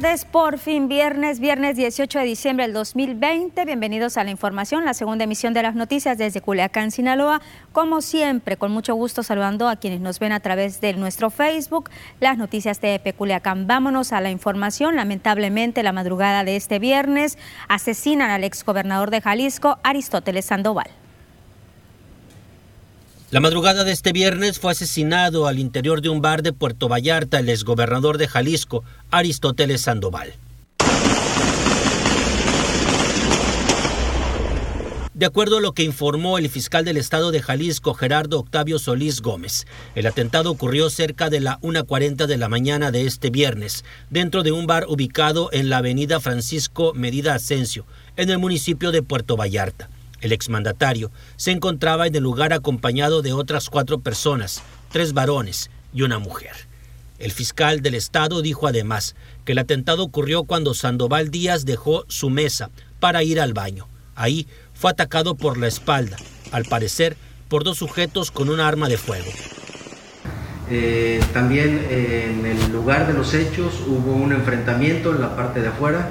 Tardes, por fin viernes, viernes 18 de diciembre del 2020. Bienvenidos a la información, la segunda emisión de las noticias desde Culiacán, Sinaloa. Como siempre, con mucho gusto saludando a quienes nos ven a través de nuestro Facebook, las noticias de Culiacán. Vámonos a la información. Lamentablemente, la madrugada de este viernes asesinan al exgobernador de Jalisco, Aristóteles Sandoval. La madrugada de este viernes fue asesinado al interior de un bar de Puerto Vallarta el exgobernador de Jalisco, Aristóteles Sandoval. De acuerdo a lo que informó el fiscal del estado de Jalisco, Gerardo Octavio Solís Gómez, el atentado ocurrió cerca de la 1.40 de la mañana de este viernes, dentro de un bar ubicado en la avenida Francisco Medida Asensio, en el municipio de Puerto Vallarta. El exmandatario se encontraba en el lugar acompañado de otras cuatro personas, tres varones y una mujer. El fiscal del estado dijo además que el atentado ocurrió cuando Sandoval Díaz dejó su mesa para ir al baño. Ahí fue atacado por la espalda, al parecer por dos sujetos con un arma de fuego. Eh, también eh, en el lugar de los hechos hubo un enfrentamiento en la parte de afuera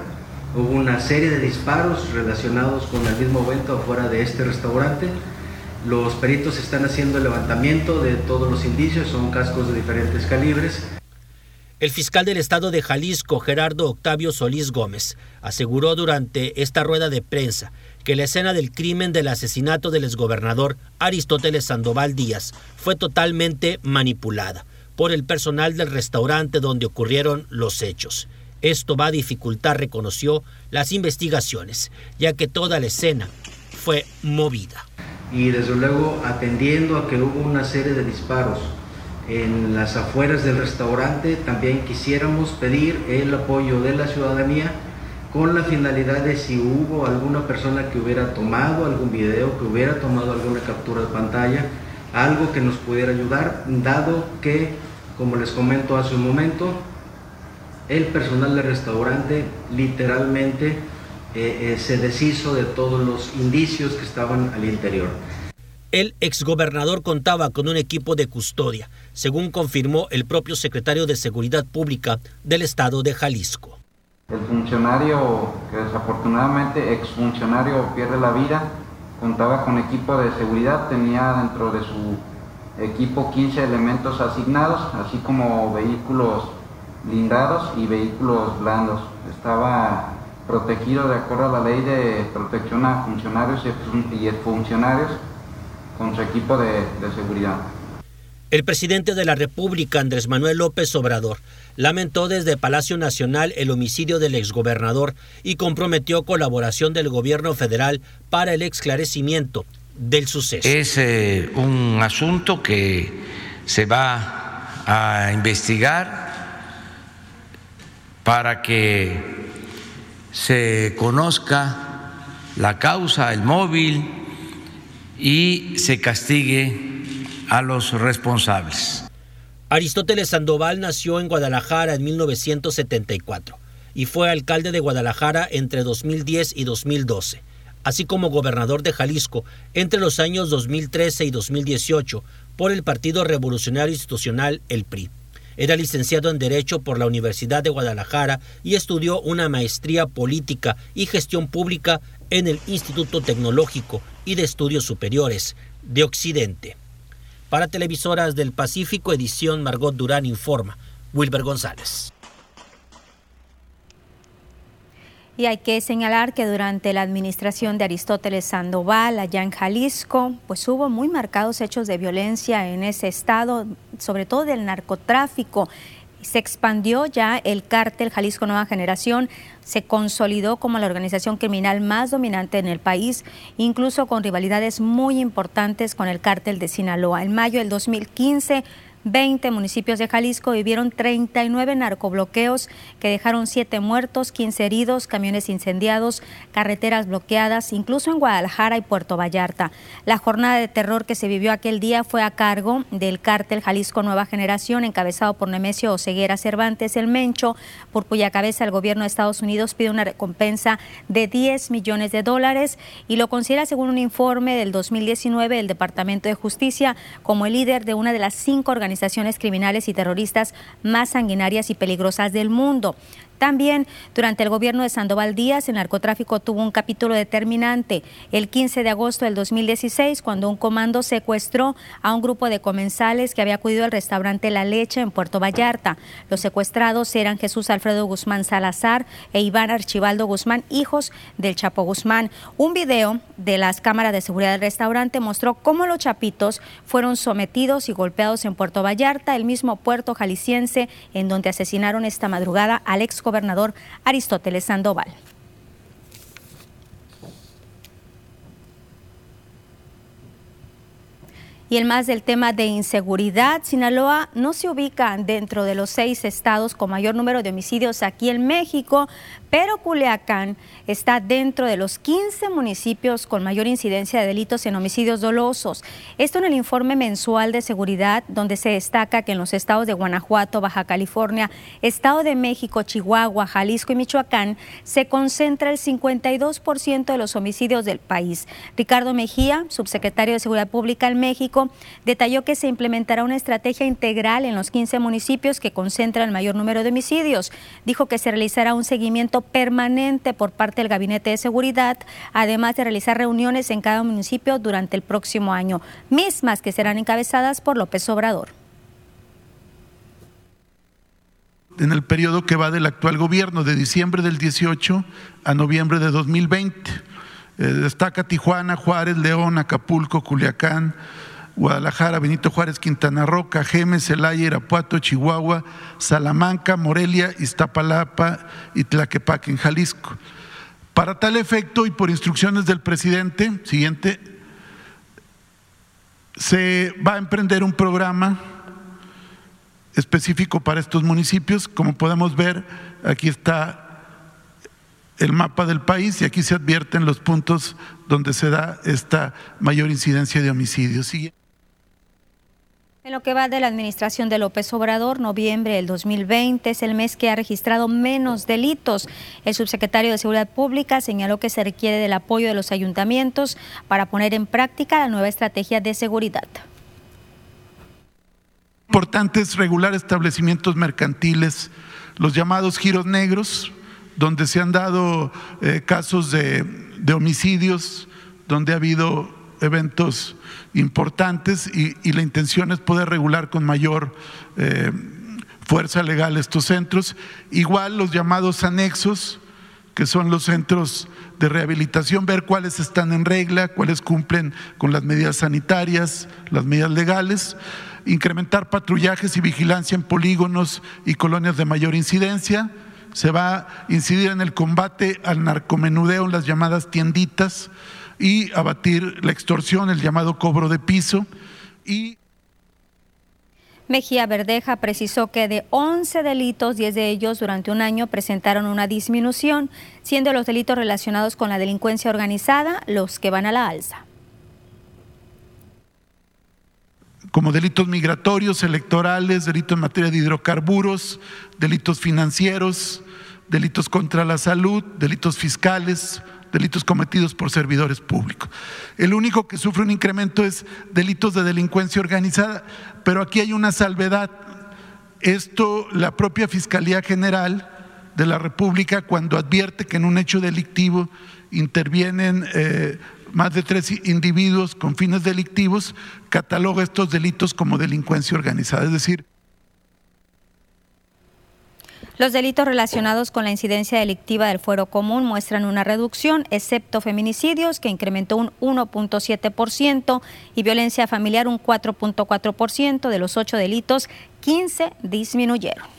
Hubo una serie de disparos relacionados con el mismo evento afuera de este restaurante. Los peritos están haciendo el levantamiento de todos los indicios, son cascos de diferentes calibres. El fiscal del estado de Jalisco, Gerardo Octavio Solís Gómez, aseguró durante esta rueda de prensa que la escena del crimen del asesinato del exgobernador Aristóteles Sandoval Díaz fue totalmente manipulada por el personal del restaurante donde ocurrieron los hechos. Esto va a dificultar, reconoció, las investigaciones, ya que toda la escena fue movida. Y desde luego atendiendo a que hubo una serie de disparos en las afueras del restaurante, también quisiéramos pedir el apoyo de la ciudadanía con la finalidad de si hubo alguna persona que hubiera tomado algún video, que hubiera tomado alguna captura de pantalla, algo que nos pudiera ayudar, dado que, como les comento hace un momento, el personal del restaurante literalmente eh, eh, se deshizo de todos los indicios que estaban al interior. El exgobernador contaba con un equipo de custodia, según confirmó el propio secretario de Seguridad Pública del estado de Jalisco. El funcionario, que desafortunadamente exfuncionario pierde la vida, contaba con equipo de seguridad, tenía dentro de su equipo 15 elementos asignados, así como vehículos blindados y vehículos blandos. Estaba protegido de acuerdo a la ley de protección a funcionarios y funcionarios con su equipo de, de seguridad. El presidente de la República, Andrés Manuel López Obrador, lamentó desde Palacio Nacional el homicidio del exgobernador y comprometió colaboración del gobierno federal para el esclarecimiento del suceso. Es eh, un asunto que se va a investigar para que se conozca la causa, el móvil y se castigue a los responsables. Aristóteles Sandoval nació en Guadalajara en 1974 y fue alcalde de Guadalajara entre 2010 y 2012, así como gobernador de Jalisco entre los años 2013 y 2018 por el Partido Revolucionario Institucional, el PRI. Era licenciado en Derecho por la Universidad de Guadalajara y estudió una maestría política y gestión pública en el Instituto Tecnológico y de Estudios Superiores de Occidente. Para Televisoras del Pacífico, edición Margot Durán informa. Wilber González. Y hay que señalar que durante la administración de Aristóteles Sandoval allá en Jalisco, pues hubo muy marcados hechos de violencia en ese estado, sobre todo del narcotráfico. Se expandió ya el cártel Jalisco Nueva Generación, se consolidó como la organización criminal más dominante en el país, incluso con rivalidades muy importantes con el cártel de Sinaloa. En mayo del 2015 20 municipios de Jalisco vivieron 39 narcobloqueos que dejaron 7 muertos, 15 heridos, camiones incendiados, carreteras bloqueadas, incluso en Guadalajara y Puerto Vallarta. La jornada de terror que se vivió aquel día fue a cargo del cártel Jalisco Nueva Generación, encabezado por Nemesio Oseguera Cervantes, el Mencho, por cuya cabeza el gobierno de Estados Unidos pide una recompensa de 10 millones de dólares y lo considera, según un informe del 2019 del Departamento de Justicia, como el líder de una de las cinco organizaciones organizaciones criminales y terroristas más sanguinarias y peligrosas del mundo. También durante el gobierno de Sandoval Díaz, el narcotráfico tuvo un capítulo determinante. El 15 de agosto del 2016, cuando un comando secuestró a un grupo de comensales que había acudido al restaurante La Leche en Puerto Vallarta. Los secuestrados eran Jesús Alfredo Guzmán Salazar e Iván Archibaldo Guzmán, hijos del Chapo Guzmán. Un video de las cámaras de seguridad del restaurante mostró cómo los chapitos fueron sometidos y golpeados en Puerto Vallarta, el mismo puerto jalisciense en donde asesinaron esta madrugada al ex gobernador Aristóteles Sandoval. Y el más del tema de inseguridad, Sinaloa no se ubica dentro de los seis estados con mayor número de homicidios aquí en México, pero Culiacán está dentro de los 15 municipios con mayor incidencia de delitos en homicidios dolosos. Esto en el informe mensual de seguridad, donde se destaca que en los estados de Guanajuato, Baja California, Estado de México, Chihuahua, Jalisco y Michoacán se concentra el 52% de los homicidios del país. Ricardo Mejía, subsecretario de Seguridad Pública en México, detalló que se implementará una estrategia integral en los 15 municipios que concentran el mayor número de homicidios. Dijo que se realizará un seguimiento permanente por parte del Gabinete de Seguridad, además de realizar reuniones en cada municipio durante el próximo año, mismas que serán encabezadas por López Obrador. En el periodo que va del actual gobierno, de diciembre del 18 a noviembre de 2020. Eh, destaca Tijuana, Juárez, León, Acapulco, Culiacán, Guadalajara, Benito Juárez, Quintana Roo, Cajeme, Celaya, Irapuato, Chihuahua, Salamanca, Morelia, Iztapalapa y Tlaquepaque, en Jalisco. Para tal efecto y por instrucciones del presidente, siguiente, se va a emprender un programa específico para estos municipios. Como podemos ver, aquí está el mapa del país y aquí se advierten los puntos donde se da esta mayor incidencia de homicidios. En lo que va de la administración de López Obrador, noviembre del 2020 es el mes que ha registrado menos delitos. El subsecretario de Seguridad Pública señaló que se requiere del apoyo de los ayuntamientos para poner en práctica la nueva estrategia de seguridad. Importante es regular establecimientos mercantiles, los llamados giros negros, donde se han dado eh, casos de, homicidios, donde ha habido eventos importantes y, la intención es poder regular con mayor eh, fuerza legal estos centros. Igual los llamados anexos, que son los centros de rehabilitación, ver cuáles están en regla, cuáles cumplen con las medidas sanitarias, las medidas legales, incrementar patrullajes y vigilancia en polígonos y colonias de mayor incidencia. Se va a incidir en el combate al narcomenudeo en las llamadas tienditas, y abatir la extorsión, el llamado cobro de piso. Y Mejía Verdeja precisó que de 11 delitos, 10 de ellos durante un año presentaron una disminución, siendo los delitos relacionados con la delincuencia organizada los que van a la alza. Como delitos migratorios, electorales, delitos en materia de hidrocarburos, delitos financieros, delitos contra la salud, delitos fiscales, delitos cometidos por servidores públicos. El único que sufre un incremento es delitos de delincuencia organizada, pero aquí hay una salvedad. Esto la propia Fiscalía General de la República, cuando advierte que en un hecho delictivo intervienen eh, más de tres individuos con fines delictivos, cataloga estos delitos como delincuencia organizada. Es decir, los delitos relacionados con la incidencia delictiva del fuero común muestran una reducción, excepto feminicidios, que incrementó un 1.7%, y violencia familiar un 4.4%. De los ocho delitos, 15 disminuyeron.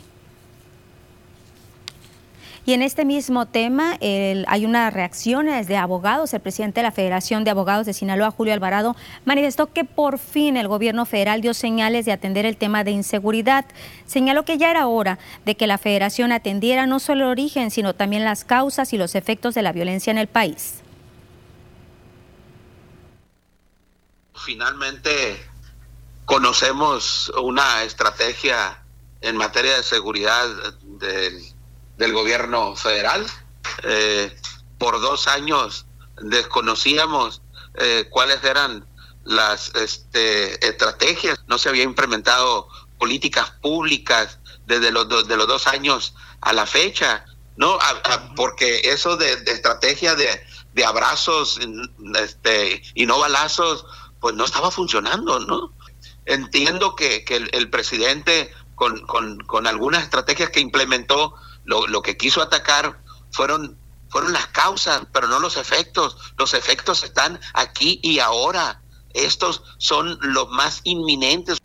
Y en este mismo tema hay una reacción de abogados. El presidente de la Federación de Abogados de Sinaloa, Julio Alvarado, manifestó que por fin el gobierno federal dio señales de atender el tema de inseguridad. Señaló que ya era hora de que la federación atendiera no solo el origen, sino también las causas y los efectos de la violencia en el país. Finalmente conocemos una estrategia en materia de seguridad del del gobierno federal. Eh, por dos años desconocíamos eh, cuáles eran las este, estrategias, no se había implementado políticas públicas desde los, de los dos años a la fecha, ¿no? porque eso de, estrategia de, de, abrazos este, y no balazos, pues no estaba funcionando, ¿no? Entiendo que, que el, presidente con, con, con, algunas estrategias que implementó, lo, lo que quiso atacar fueron fueron las causas, pero no los efectos. Los efectos están aquí y ahora. Estos son los más inminentes.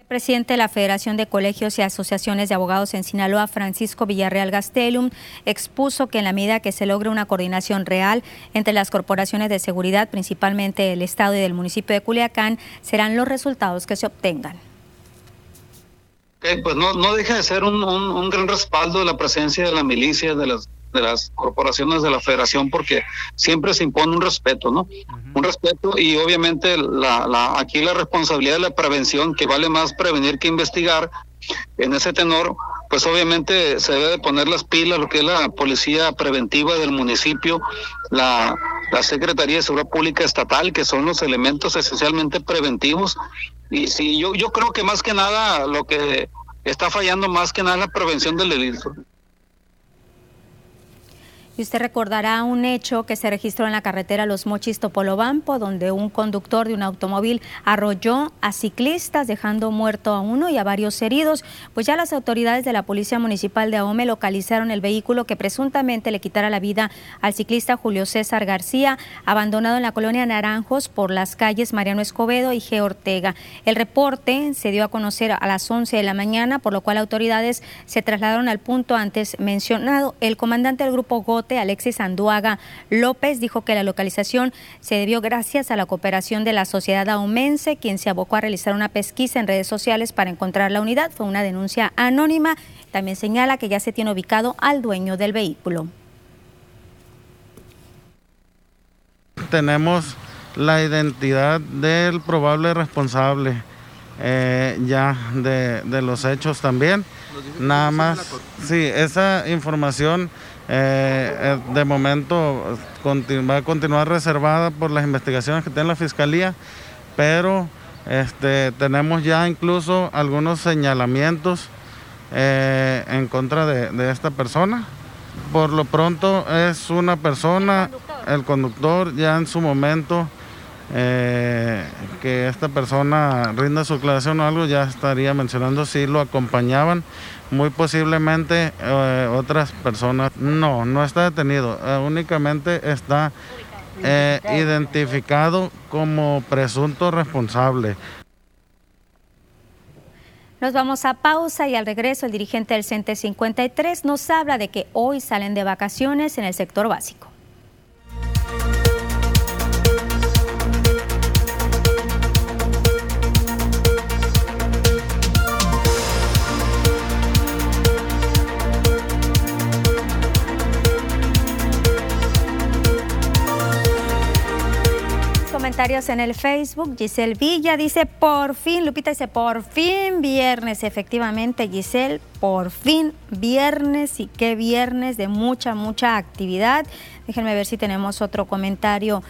El presidente de la Federación de Colegios y Asociaciones de Abogados en Sinaloa, Francisco Villarreal Gastelum, expuso que en la medida que se logre una coordinación real entre las corporaciones de seguridad, principalmente del Estado y del municipio de Culiacán, serán los resultados que se obtengan. Pues no, no deja de ser un, un gran respaldo de la presencia de la milicia, de las de las corporaciones de la federación porque siempre se impone un respeto, ¿no? Un respeto y obviamente la, la, aquí la responsabilidad de la prevención, que vale más prevenir que investigar, en ese tenor, pues obviamente se debe poner las pilas, lo que es la policía preventiva del municipio, la, la Secretaría de Seguridad Pública Estatal, que son los elementos esencialmente preventivos. Y sí, yo, yo creo que más que nada lo que está fallando más que nada es la prevención del delito. Y usted recordará un hecho que se registró en la carretera Los Mochis Topolobampo, donde un conductor de un automóvil arrolló a ciclistas, dejando muerto a uno y a varios heridos. Pues ya las autoridades de la Policía Municipal de Ahome localizaron el vehículo que presuntamente le quitara la vida al ciclista Julio César García, abandonado en la colonia Naranjos por las calles Mariano Escobedo y G. Ortega. El reporte se dio a conocer a las 11 de la mañana, por lo cual autoridades se trasladaron al punto antes mencionado. El comandante del grupo GOT Alexis Anduaga López, dijo que la localización se debió gracias a la cooperación de la sociedad aumense, quien se abocó a realizar una pesquisa en redes sociales para encontrar la unidad. Fue una denuncia anónima. También señala que ya se tiene ubicado al dueño del vehículo. Tenemos la identidad del probable responsable eh, ya de, los hechos también. Nada más, sí, esa información eh, eh, de momento va a continuar reservada por las investigaciones que tiene la Fiscalía, pero este, tenemos ya incluso algunos señalamientos en contra de, esta persona. Por lo pronto es una persona, el conductor ya en su momento que esta persona rinda su declaración o algo, ya estaría mencionando si lo acompañaban muy posiblemente eh, otras personas. No, no está detenido, eh, únicamente está eh, identificado como presunto responsable. Nos vamos a pausa y al regreso el dirigente del CENTE 53 nos habla de que hoy salen de vacaciones en el sector básico. Comentarios en el Facebook. Giselle Villa dice, por fin, Lupita dice, por fin viernes. Efectivamente, Giselle, por fin viernes y qué viernes de mucha, mucha actividad. Déjenme ver si tenemos otro comentario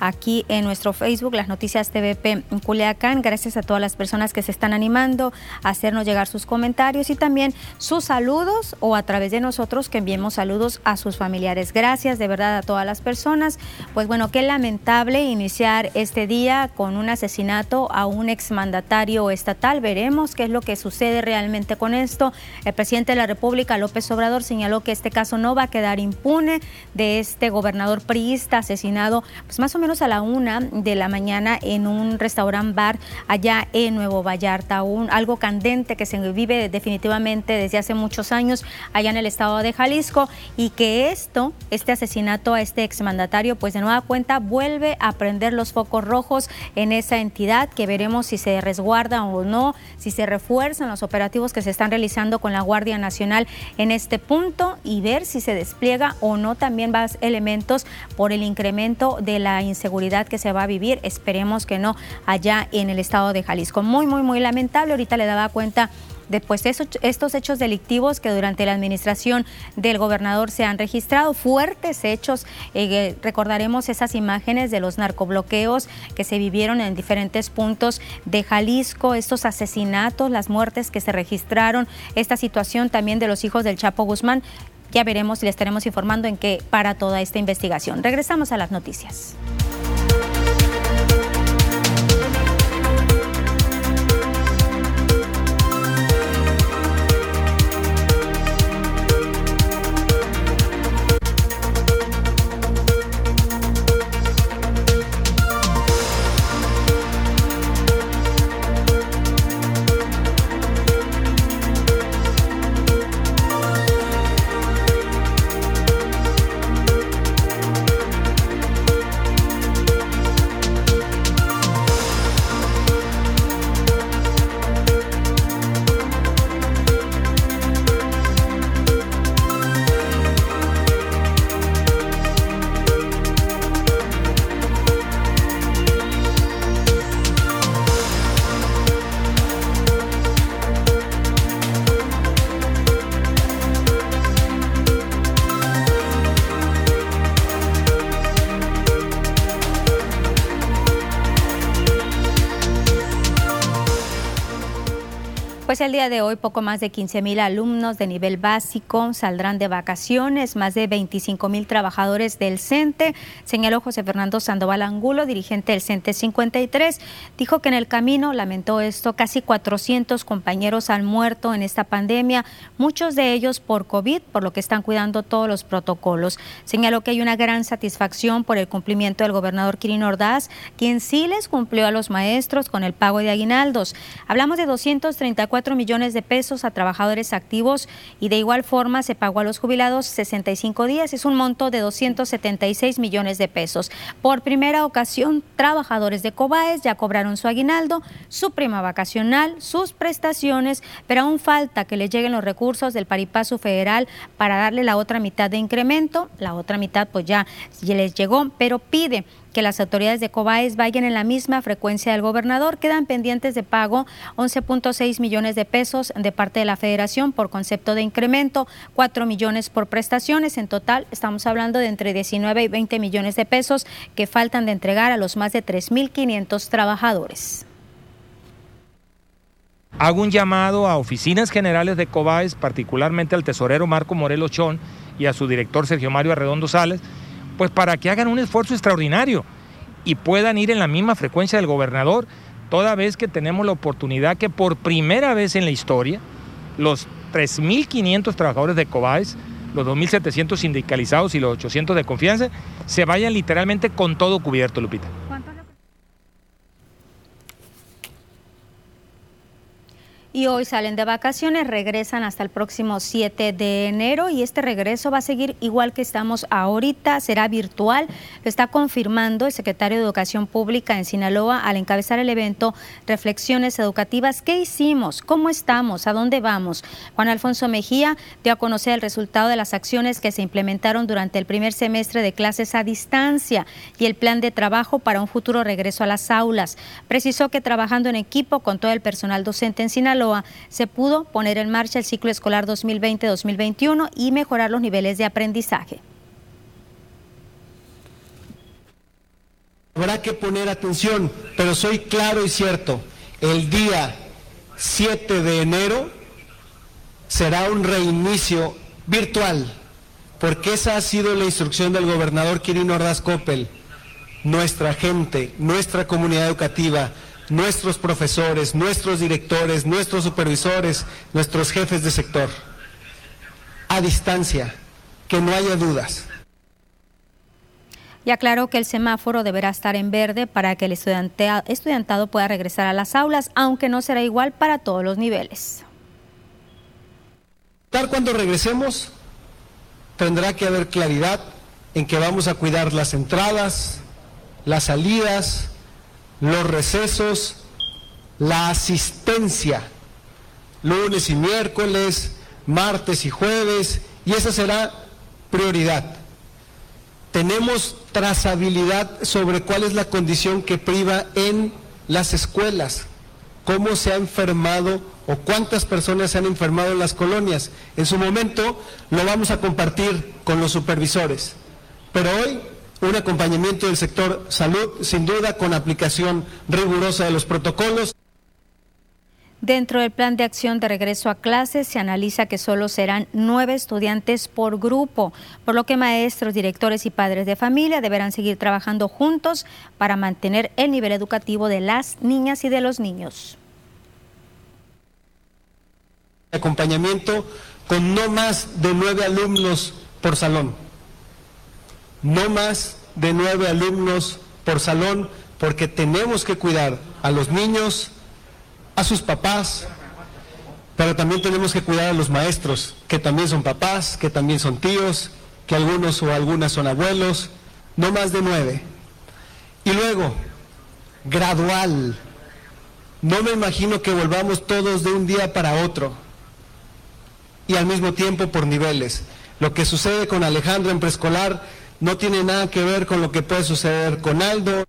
aquí en nuestro Facebook, las noticias TVP Culiacán. Gracias a todas las personas que se están animando a hacernos llegar sus comentarios y también sus saludos o a través de nosotros que enviemos saludos a sus familiares. Gracias de verdad a todas las personas. Pues bueno, qué lamentable iniciar este día con un asesinato a un exmandatario estatal. Veremos qué es lo que sucede realmente con esto. El presidente de la República, López Obrador, señaló que este caso no va a quedar impune de este gobernador priista asesinado, pues más o menos menos a la una de la mañana en un restaurant bar allá en Nuevo Vallarta, un, algo candente que se vive definitivamente desde hace muchos años allá en el estado de Jalisco y que esto, este asesinato a este exmandatario, pues de nueva cuenta vuelve a prender los focos rojos en esa entidad que veremos si se resguarda o no, si se refuerzan los operativos que se están realizando con la Guardia Nacional en este punto y ver si se despliega o no también más elementos por el incremento de la inseguridad que se va a vivir. Esperemos que no allá en el estado de Jalisco. Muy, muy, muy lamentable. Ahorita le daba cuenta después de estos hechos delictivos que durante la administración del gobernador se han registrado, fuertes hechos. Eh, recordaremos esas imágenes de los narcobloqueos que se vivieron en diferentes puntos de Jalisco, estos asesinatos, las muertes que se registraron, esta situación también de los hijos del Chapo Guzmán. Ya veremos y le estaremos informando en qué para toda esta investigación. Regresamos a las noticias. Día de hoy poco más de 15 mil alumnos de nivel básico saldrán de vacaciones, más de 25 mil trabajadores del CENTE, señaló José Fernando Sandoval Angulo, dirigente del CENTE 53, dijo que en el camino, lamentó esto, casi 400 compañeros han muerto en esta pandemia, muchos de ellos por COVID, por lo que están cuidando todos los protocolos. Señaló que hay una gran satisfacción por el cumplimiento del gobernador Quirino Ordaz, quien sí les cumplió a los maestros con el pago de aguinaldos. Hablamos de 234 millones de pesos a trabajadores activos y de igual forma se pagó a los jubilados 65 días. Es un monto de 276 millones de pesos. Por primera ocasión, trabajadores de Cobaes ya cobraron su aguinaldo, su prima vacacional, sus prestaciones, pero aún falta que le lleguen los recursos del Paripaso Federal para darle la otra mitad de incremento. La otra mitad pues ya les llegó, pero pide que las autoridades de Cobaes vayan en la misma frecuencia del gobernador. Quedan pendientes de pago 11.6 millones de pesos de parte de la federación por concepto de incremento, 4 millones por prestaciones. En total estamos hablando de entre 19 y 20 millones de pesos que faltan de entregar a los más de 3.500 trabajadores. Hago un llamado a oficinas generales de Cobaes, particularmente al tesorero Marco Morelos Chón y a su director Sergio Mario Arredondo Sales, pues para que hagan un esfuerzo extraordinario y puedan ir en la misma frecuencia del gobernador, toda vez que tenemos la oportunidad que por primera vez en la historia, los 3.500 trabajadores de COBAES, los 2.700 sindicalizados y los 800 de confianza, se vayan literalmente con todo cubierto, Lupita. Y hoy salen de vacaciones, regresan hasta el próximo 7 de enero y este regreso va a seguir igual que estamos ahorita, será virtual, lo está confirmando el secretario de Educación Pública en Sinaloa al encabezar el evento Reflexiones Educativas. ¿Qué hicimos? ¿Cómo estamos? ¿A dónde vamos? Juan Alfonso Mejía dio a conocer el resultado de las acciones que se implementaron durante el primer semestre de clases a distancia y el plan de trabajo para un futuro regreso a las aulas. Precisó que trabajando en equipo con todo el personal docente en Sinaloa, se pudo poner en marcha el ciclo escolar 2020-2021 y mejorar los niveles de aprendizaje. Habrá que poner atención, pero soy claro y cierto, el día 7 de enero será un reinicio virtual, porque esa ha sido la instrucción del gobernador Quirino Ordaz Coppel. Nuestra gente, nuestra comunidad educativa, nuestros profesores, nuestros directores, nuestros supervisores, nuestros jefes de sector. A distancia, que no haya dudas. Y aclaró que el semáforo deberá estar en verde para que el estudiantado pueda regresar a las aulas, aunque no será igual para todos los niveles. Tal cuando regresemos, tendrá que haber claridad en que vamos a cuidar las entradas, las salidas, los recesos, la asistencia, lunes y miércoles, martes y jueves, y esa será prioridad. Tenemos trazabilidad sobre cuál es la condición que priva en las escuelas, cómo se ha enfermado o cuántas personas se han enfermado en las colonias. En su momento lo vamos a compartir con los supervisores. Pero hoy un acompañamiento del sector salud, sin duda, con aplicación rigurosa de los protocolos. Dentro del plan de acción de regreso a clases se analiza que solo serán nueve estudiantes por grupo, por lo que maestros, directores y padres de familia deberán seguir trabajando juntos para mantener el nivel educativo de las niñas y de los niños. Acompañamiento con no más de nueve alumnos por salón. No más de nueve alumnos por salón porque tenemos que cuidar a los niños, a sus papás, pero también tenemos que cuidar a los maestros, que también son papás, que también son tíos, que algunos o algunas son abuelos, no más de nueve. Y luego, gradual. No me imagino que volvamos todos de un día para otro y al mismo tiempo por niveles. Lo que sucede con Alejandro en preescolar no tiene nada que ver con lo que puede suceder con Aldo.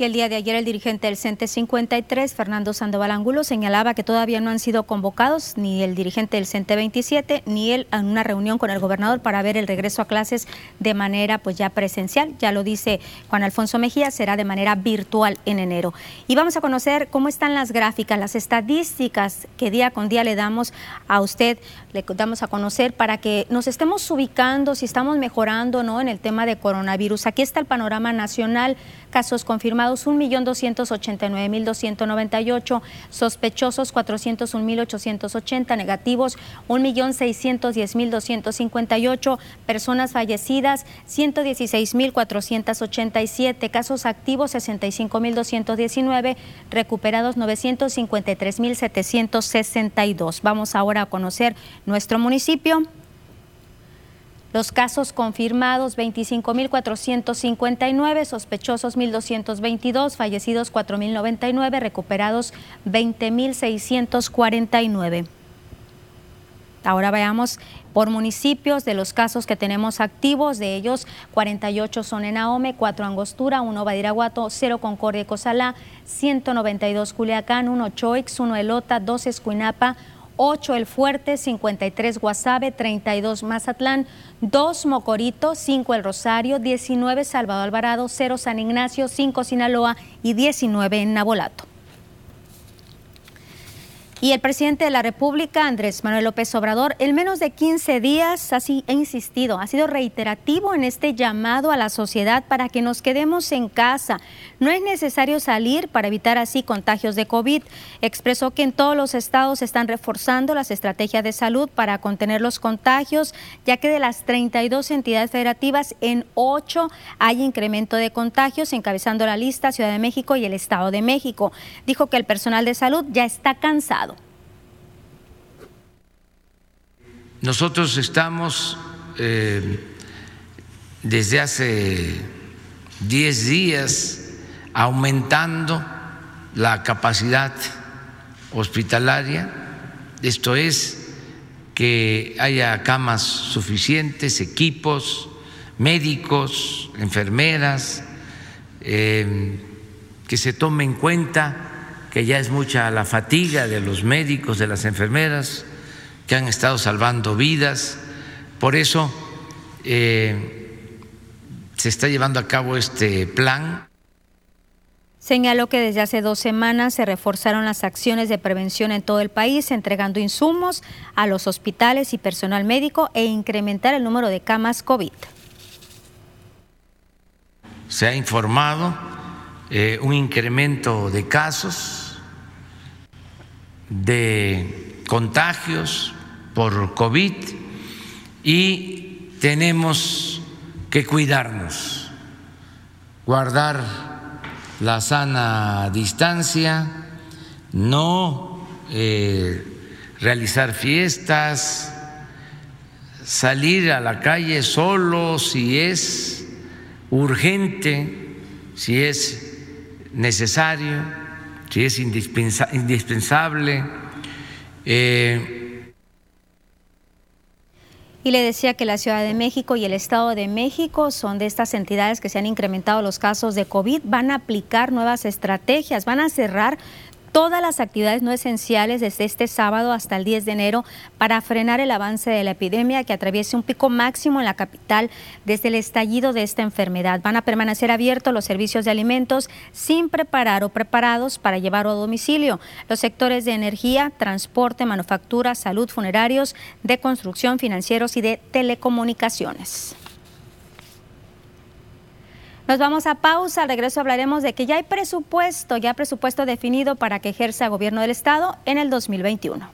Y el día de ayer el dirigente del CENTE 53, Fernando Sandoval Angulo, señalaba que todavía no han sido convocados ni el dirigente del CENTE 27 ni él a una reunión con el gobernador para ver el regreso a clases de manera pues ya presencial. Ya lo dice Juan Alfonso Mejía, será de manera virtual en enero. Y vamos a conocer cómo están las gráficas, las estadísticas que día con día le damos a usted, le damos a conocer para que nos estemos ubicando si estamos mejorando no en el tema de coronavirus. Aquí está el panorama nacional casos confirmados 1.289.298, sospechosos 401.880, negativos 1.610.258, personas fallecidas 116.487, casos activos 65.219, recuperados 953.762. Vamos ahora a conocer nuestro municipio. Los casos confirmados 25.459, sospechosos 1.222, fallecidos 4.099, recuperados 20.649. Ahora veamos por municipios de los casos que tenemos activos, de ellos 48 son en Ahome, 4 Angostura, 1 Badiraguato, 0 Concordia y Cozalá, 192 Culiacán, 1 Choix, 1 Elota, 2 Escuinapa, 8 El Fuerte, 53 Guasave, 32 Mazatlán, 2 Mocorito, 5 El Rosario, 19 Salvador Alvarado, 0 San Ignacio, 5 Sinaloa y 19 en Nabolato. Y el presidente de la República, Andrés Manuel López Obrador, en menos de 15 días así ha insistido, ha sido reiterativo en este llamado a la sociedad para que nos quedemos en casa. No es necesario salir para evitar así contagios de COVID. Expresó que en todos los estados están reforzando las estrategias de salud para contener los contagios, ya que de las 32 entidades federativas, en 8 hay incremento de contagios, encabezando la lista Ciudad de México y el Estado de México. Dijo que el personal de salud ya está cansado Nosotros estamos eh, desde hace 10 días aumentando la capacidad hospitalaria, esto es, que haya camas suficientes, equipos, médicos, enfermeras, eh, que se tome en cuenta que ya es mucha la fatiga de los médicos, de las enfermeras, que han estado salvando vidas. Por eso eh, se está llevando a cabo este plan. Señaló que desde hace dos semanas se reforzaron las acciones de prevención en todo el país, entregando insumos a los hospitales y personal médico e incrementar el número de camas COVID. Se ha informado eh, un incremento de casos, de contagios, por COVID y tenemos que cuidarnos, guardar la sana distancia, no eh, realizar fiestas, salir a la calle solo si es urgente, si es necesario, si es indispensable. Eh, y le decía que la Ciudad de México y el Estado de México son de estas entidades que se han incrementado los casos de COVID, van a aplicar nuevas estrategias, van a cerrar todas las actividades no esenciales desde este sábado hasta el 10 de enero para frenar el avance de la epidemia que atraviese un pico máximo en la capital desde el estallido de esta enfermedad. Van a permanecer abiertos los servicios de alimentos sin preparar o preparados para llevar a domicilio. Los sectores de energía, transporte, manufactura, salud, funerarios, de construcción, financieros y de telecomunicaciones. Nos vamos a pausa, al regreso hablaremos de que ya hay presupuesto, ya presupuesto definido para que ejerza gobierno del Estado en el 2021.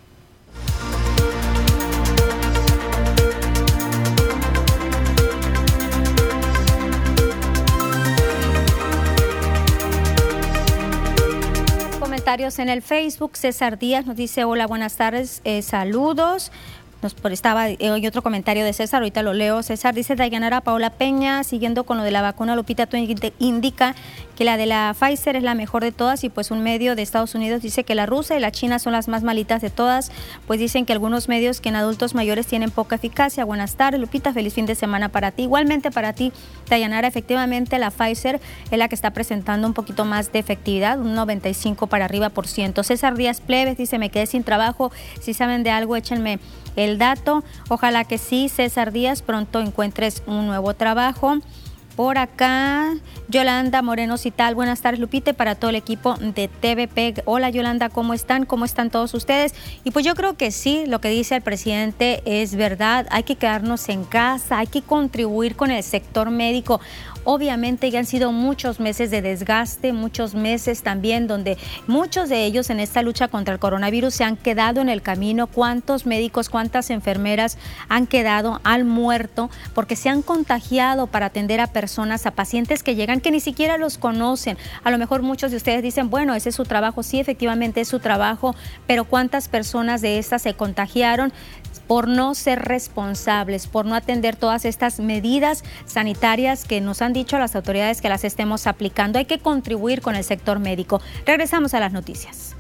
Comentarios en el Facebook. César Díaz nos dice, hola, buenas tardes, eh, saludos. Estaba eh, hay otro comentario de César, ahorita lo leo. César dice Dayanara Paola Peña, siguiendo con lo de la vacuna, Lupita, tú indica que la de la Pfizer es la mejor de todas y pues un medio de Estados Unidos dice que la rusa y la china son las más malitas de todas, pues dicen que algunos medios que en adultos mayores tienen poca eficacia. Buenas tardes, Lupita, feliz fin de semana para ti. Igualmente para ti, Dayanara, efectivamente la Pfizer es la que está presentando un poquito más de efectividad, un 95 para arriba por ciento. César Díaz Plebes dice, me quedé sin trabajo, si saben de algo, échenme el dato. Ojalá que sí, César Díaz, pronto encuentres un nuevo trabajo. Por acá, Yolanda Moreno Cital. Buenas tardes, Lupite, para todo el equipo de TVP. Hola, Yolanda, ¿cómo están? ¿Cómo están todos ustedes? Y pues yo creo que sí, lo que dice el presidente es verdad. Hay que quedarnos en casa, hay que contribuir con el sector médico. Obviamente ya han sido muchos meses de desgaste, muchos meses también donde muchos de ellos en esta lucha contra el coronavirus se han quedado en el camino. ¿Cuántos médicos, cuántas enfermeras han quedado, al muerto porque se han contagiado para atender a personas, a pacientes que llegan que ni siquiera los conocen? A lo mejor muchos de ustedes dicen, bueno, ese es su trabajo, sí, efectivamente es su trabajo, pero ¿cuántas personas de estas se contagiaron? Por no ser responsables, por no atender todas estas medidas sanitarias que nos han dicho las autoridades que las estemos aplicando. Hay que contribuir con el sector médico. Regresamos a las noticias.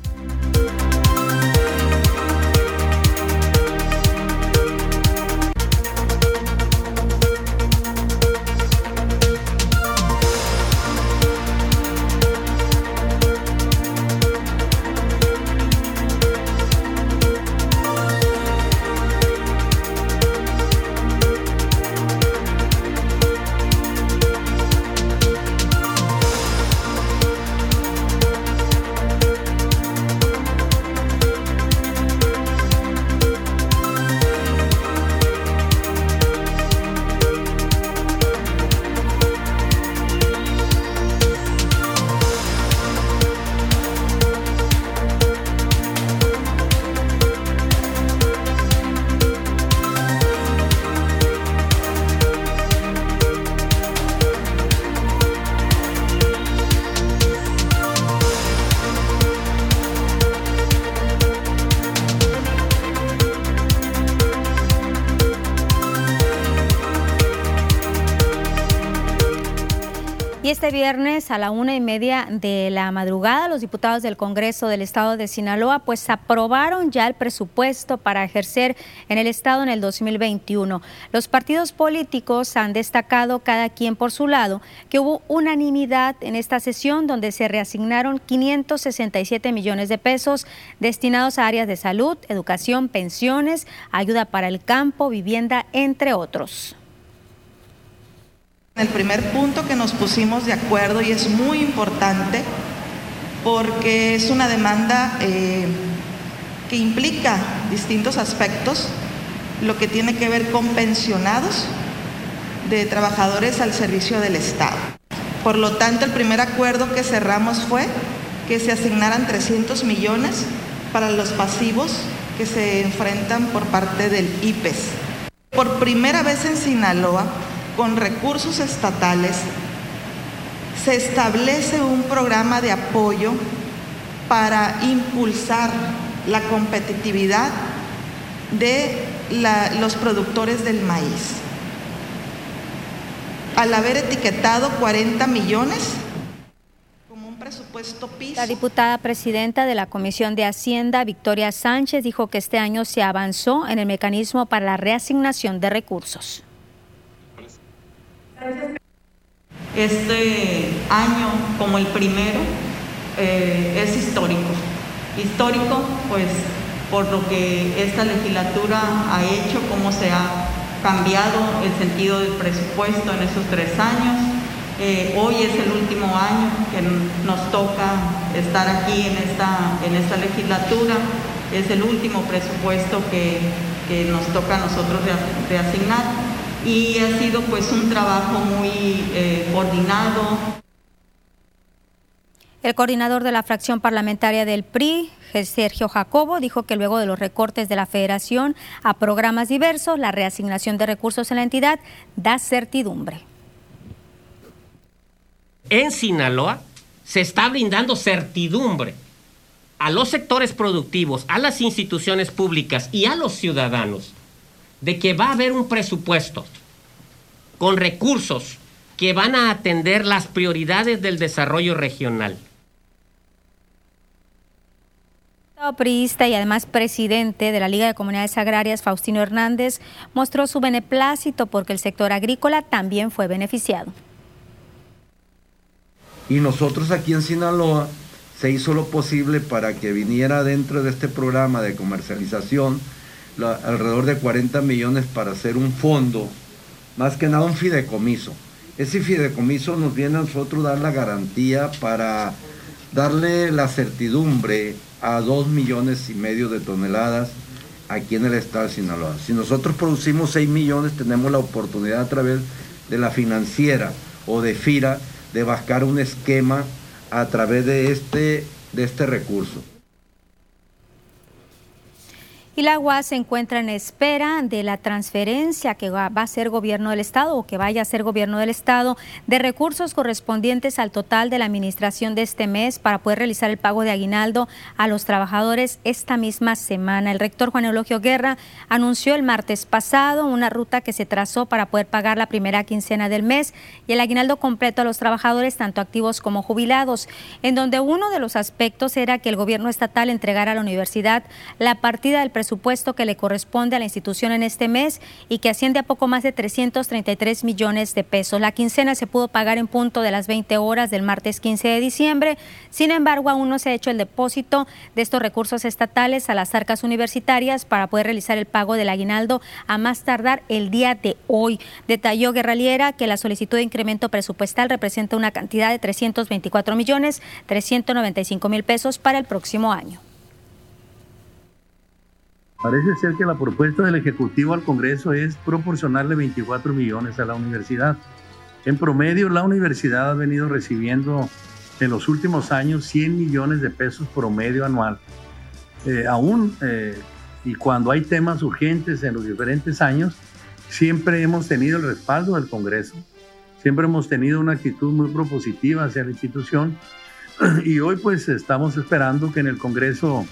Este viernes a la una y media de la madrugada, los diputados del Congreso del Estado de Sinaloa pues aprobaron ya el presupuesto para ejercer en el Estado en el 2021. Los partidos políticos han destacado cada quien por su lado que hubo unanimidad en esta sesión donde se reasignaron 567 millones de pesos destinados a áreas de salud, educación, pensiones, ayuda para el campo, vivienda, entre otros. El primer punto que nos pusimos de acuerdo y es muy importante porque es una demanda eh, que implica distintos aspectos, lo que tiene que ver con pensionados de trabajadores al servicio del Estado. Por lo tanto, el primer acuerdo que cerramos fue que se asignaran 300 millones para los pasivos que se enfrentan por parte del IPES. Por primera vez en Sinaloa, con recursos estatales, se establece un programa de apoyo para impulsar la competitividad de los productores del maíz. Al haber etiquetado 40 millones como un presupuesto. La diputada presidenta de la Comisión de Hacienda, Victoria Sánchez, dijo que este año se avanzó en el mecanismo para la reasignación de recursos. Este año, como el primero, eh, es histórico. histórico, pues por lo que esta legislatura ha hecho, cómo se ha cambiado el sentido del presupuesto en esos tres años. Eh, hoy es el último año que nos toca estar aquí en esta, en esta legislatura. Es el último presupuesto que, nos toca a nosotros reasignar y ha sido pues un trabajo muy eh, coordinado. El coordinador de la fracción parlamentaria del PRI, Sergio Jacobo, dijo que luego de los recortes de la federación a programas diversos, la reasignación de recursos en la entidad da certidumbre. En Sinaloa se está brindando certidumbre a los sectores productivos, a las instituciones públicas y a los ciudadanos de que va a haber un presupuesto con recursos que van a atender las prioridades del desarrollo regional priista y además presidente de la Liga de Comunidades Agrarias, Faustino Hernández, mostró su beneplácito porque el sector agrícola también fue beneficiado. Y nosotros aquí en Sinaloa se hizo lo posible para que viniera dentro de este programa de comercialización alrededor de 40 millones para hacer un fondo, más que nada un fideicomiso. Ese fideicomiso nos viene a nosotros dar la garantía para darle la certidumbre a dos millones y medio de toneladas aquí en el estado de Sinaloa. Si nosotros producimos 6 millones, tenemos la oportunidad a través de la financiera o de FIRA de buscar un esquema a través de este, de este recurso y la UAS se encuentra en espera de la transferencia que va, a ser gobierno del Estado o que vaya a ser gobierno del Estado de recursos correspondientes al total de la administración de este mes para poder realizar el pago de aguinaldo a los trabajadores esta misma semana. El rector Juan Eulogio Guerra anunció el martes pasado una ruta que se trazó para poder pagar la primera quincena del mes y el aguinaldo completo a los trabajadores, tanto activos como jubilados, en donde uno de los aspectos era que el gobierno estatal entregara a la universidad la partida del presupuesto presupuesto que le corresponde a la institución en este mes y que asciende a poco más de 333 millones de pesos. La quincena se pudo pagar en punto de las 20 horas del martes 15 de diciembre. Sin embargo, aún no se ha hecho el depósito de estos recursos estatales a las arcas universitarias para poder realizar el pago del aguinaldo a más tardar el día de hoy. Detalló Guerraliera que la solicitud de incremento presupuestal representa una cantidad de 324 millones 395 mil pesos para el próximo año. Parece ser que la propuesta del Ejecutivo al Congreso es proporcionarle 24 millones a la universidad. En promedio, la universidad ha venido recibiendo en los últimos años 100 millones de pesos promedio anual. Eh, aún, eh, y cuando hay temas urgentes en los diferentes años, siempre hemos tenido el respaldo del Congreso, siempre hemos tenido una actitud muy propositiva hacia la institución y hoy pues estamos esperando que en el Congreso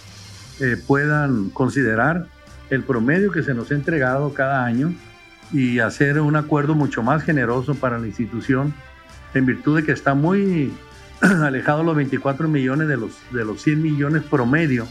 eh, puedan considerar el promedio que se nos ha entregado cada año y hacer un acuerdo mucho más generoso para la institución en virtud de que está muy alejado los 24 millones de los, de los 100 millones promedio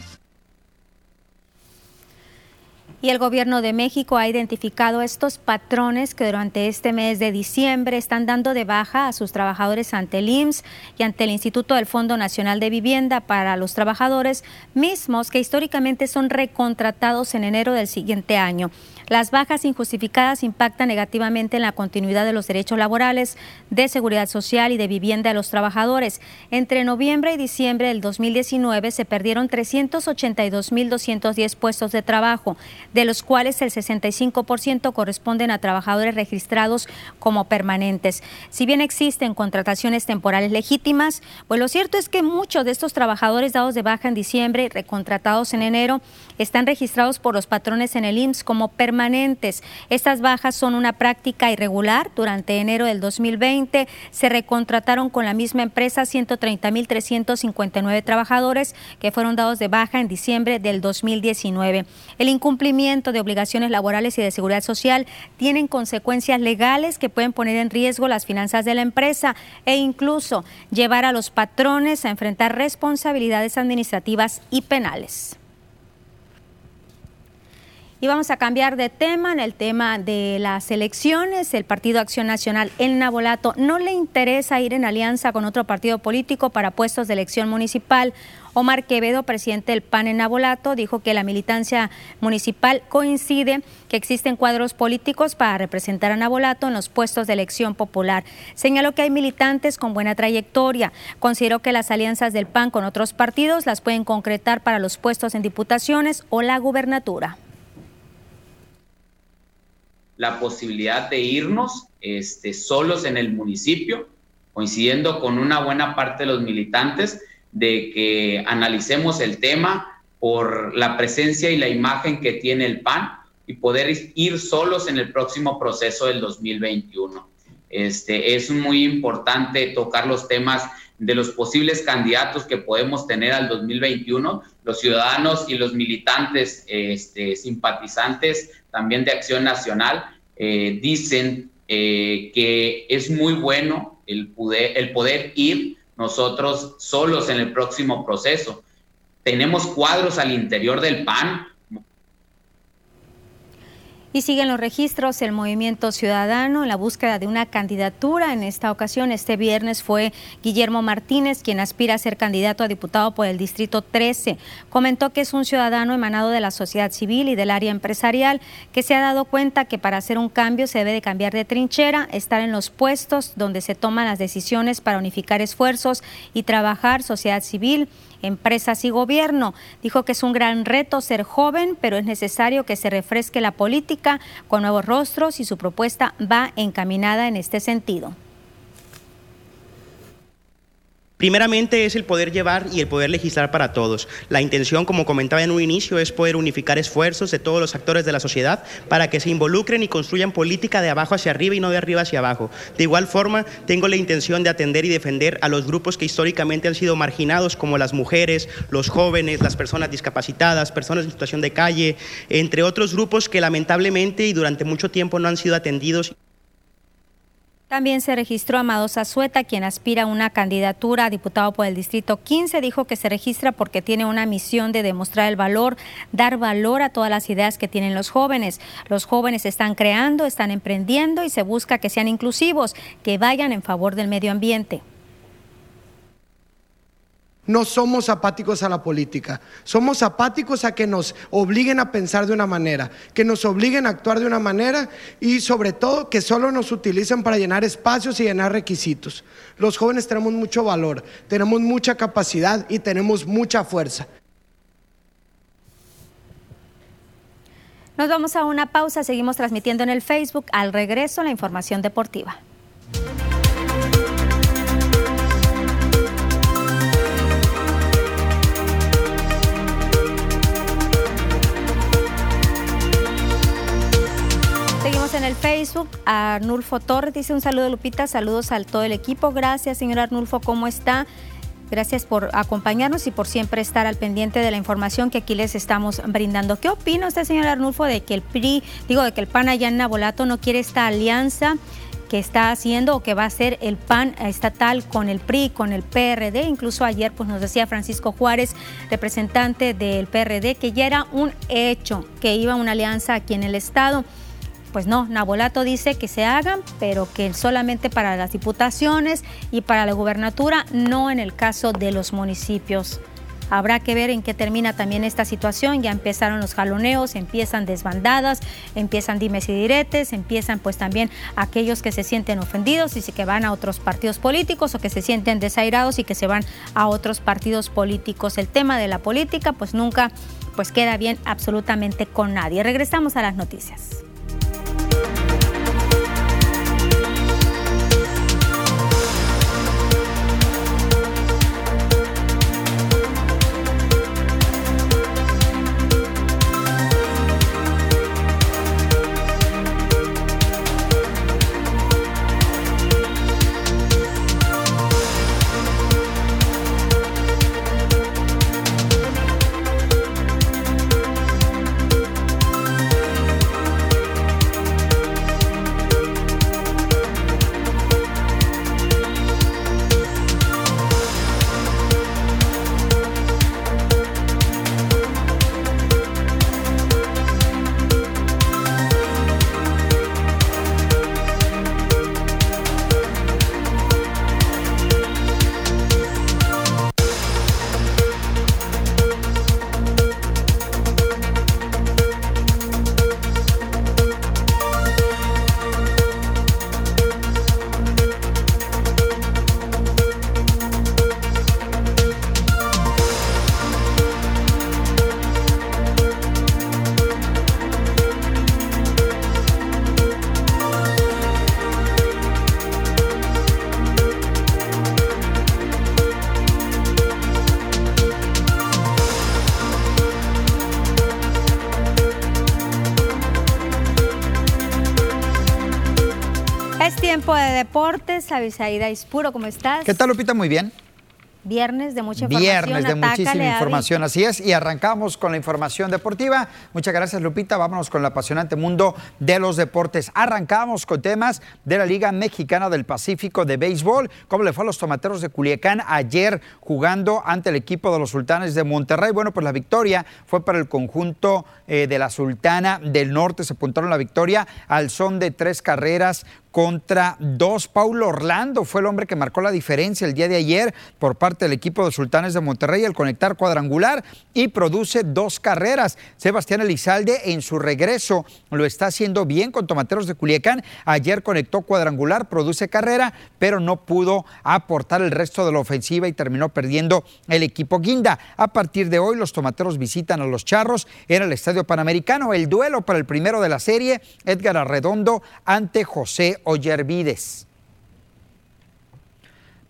y el gobierno de México ha identificado estos patrones que durante este mes de diciembre están dando de baja a sus trabajadores ante el IMSS y ante el Instituto del Fondo Nacional de Vivienda para los trabajadores mismos que históricamente son recontratados en enero del siguiente año. Las bajas injustificadas impactan negativamente en la continuidad de los derechos laborales, de seguridad social y de vivienda de los trabajadores. Entre noviembre y diciembre del 2019 se perdieron 382.210 puestos de trabajo, de los cuales el 65% corresponden a trabajadores registrados como permanentes. Si bien existen contrataciones temporales legítimas, pues lo cierto es que muchos de estos trabajadores dados de baja en diciembre y recontratados en enero están registrados por los patrones en el IMSS como permanentes permanentes. Estas bajas son una práctica irregular. Durante enero del 2020 se recontrataron con la misma empresa 130.359 trabajadores que fueron dados de baja en diciembre del 2019. El incumplimiento de obligaciones laborales y de seguridad social tienen consecuencias legales que pueden poner en riesgo las finanzas de la empresa e incluso llevar a los patrones a enfrentar responsabilidades administrativas y penales. Y vamos a cambiar de tema en el tema de las elecciones. El Partido Acción Nacional, el Nabolato, no le interesa ir en alianza con otro partido político para puestos de elección municipal. Omar Quevedo, presidente del PAN en Nabolato, dijo que la militancia municipal coincide que existen cuadros políticos para representar a Nabolato en los puestos de elección popular. Señaló que hay militantes con buena trayectoria. Consideró que las alianzas del PAN con otros partidos las pueden concretar para los puestos en diputaciones o la gubernatura la posibilidad de irnos este, solos en el municipio, coincidiendo con una buena parte de los militantes, de que analicemos el tema por la presencia y la imagen que tiene el PAN y poder ir solos en el próximo proceso del 2021. Este, es muy importante tocar los temas de los posibles candidatos que podemos tener al 2021, los ciudadanos y los militantes este, simpatizantes también de Acción Nacional eh, dicen eh, que es muy bueno el poder, el poder ir nosotros solos en el próximo proceso. Tenemos cuadros al interior del PAN y siguen los registros el movimiento ciudadano en la búsqueda de una candidatura. En esta ocasión, este viernes, fue Guillermo Martínez quien aspira a ser candidato a diputado por el Distrito 13. Comentó que es un ciudadano emanado de la sociedad civil y del área empresarial que se ha dado cuenta que para hacer un cambio se debe de cambiar de trinchera, estar en los puestos donde se toman las decisiones para unificar esfuerzos y trabajar sociedad civil empresas y gobierno. Dijo que es un gran reto ser joven, pero es necesario que se refresque la política con nuevos rostros y su propuesta va encaminada en este sentido. Primeramente es el poder llevar y el poder legislar para todos. La intención, como comentaba en un inicio, es poder unificar esfuerzos de todos los actores de la sociedad para que se involucren y construyan política de abajo hacia arriba y no de arriba hacia abajo. De igual forma, tengo la intención de atender y defender a los grupos que históricamente han sido marginados, como las mujeres, los jóvenes, las personas discapacitadas, personas en situación de calle, entre otros grupos que lamentablemente y durante mucho tiempo no han sido atendidos. También se registró Amado Zazueta, quien aspira a una candidatura a diputado por el Distrito 15. Dijo que se registra porque tiene una misión de demostrar el valor, dar valor a todas las ideas que tienen los jóvenes. Los jóvenes están creando, están emprendiendo y se busca que sean inclusivos, que vayan en favor del medio ambiente. No somos apáticos a la política, somos apáticos a que nos obliguen a pensar de una manera, que nos obliguen a actuar de una manera y sobre todo que solo nos utilicen para llenar espacios y llenar requisitos. Los jóvenes tenemos mucho valor, tenemos mucha capacidad y tenemos mucha fuerza. Nos vamos a una pausa, seguimos transmitiendo en el Facebook. Al regreso, la información deportiva. En el Facebook. Arnulfo Torres dice un saludo, Lupita. Saludos a todo el equipo. Gracias, señor Arnulfo. ¿Cómo está? Gracias por acompañarnos y por siempre estar al pendiente de la información que aquí les estamos brindando. ¿Qué opina usted, señor Arnulfo, de que el PRI, digo, de que el PAN allá en Nabolato no quiere esta alianza que está haciendo o que va a hacer el PAN estatal con el PRI, con el PRD? Incluso ayer pues nos decía Francisco Juárez, representante del PRD, que ya era un hecho que iba una alianza aquí en el Estado pues no, Nabolato dice que se hagan, pero que solamente para las diputaciones y para la gubernatura, no en el caso de los municipios. Habrá que ver en qué termina también esta situación. Ya empezaron los jaloneos, empiezan desbandadas, empiezan dimes y diretes, empiezan pues también aquellos que se sienten ofendidos y que van a otros partidos políticos o que se sienten desairados y que se van a otros partidos políticos. El tema de la política pues nunca pues queda bien absolutamente con nadie. Regresamos a las noticias. Deportes, Avisaída Ispuro, ¿cómo estás? ¿Qué tal, Lupita? Muy bien. Viernes de mucha información. Viernes de muchísima información, así es. Y arrancamos con la información deportiva. Muchas gracias, Lupita. Vámonos con el apasionante mundo de los deportes. Arrancamos con temas de la Liga Mexicana del Pacífico de Béisbol. ¿Cómo le fue a los tomateros de Culiacán ayer jugando ante el equipo de los Sultanes de Monterrey? Bueno, pues la victoria fue para el conjunto eh, de la Sultana del Norte. Se apuntaron la victoria al son de tres carreras contra dos. Paulo Orlando fue el hombre que marcó la diferencia el día de ayer por parte del equipo de Sultanes de Monterrey al conectar cuadrangular y produce dos carreras. Sebastián Elizalde en su regreso lo está haciendo bien con Tomateros de Culiacán. Ayer conectó cuadrangular, produce carrera, pero no pudo aportar el resto de la ofensiva y terminó perdiendo el equipo Guinda. A partir de hoy los Tomateros visitan a los Charros en el Estadio Panamericano. El duelo para el primero de la serie, Edgar Arredondo ante José Ollervides.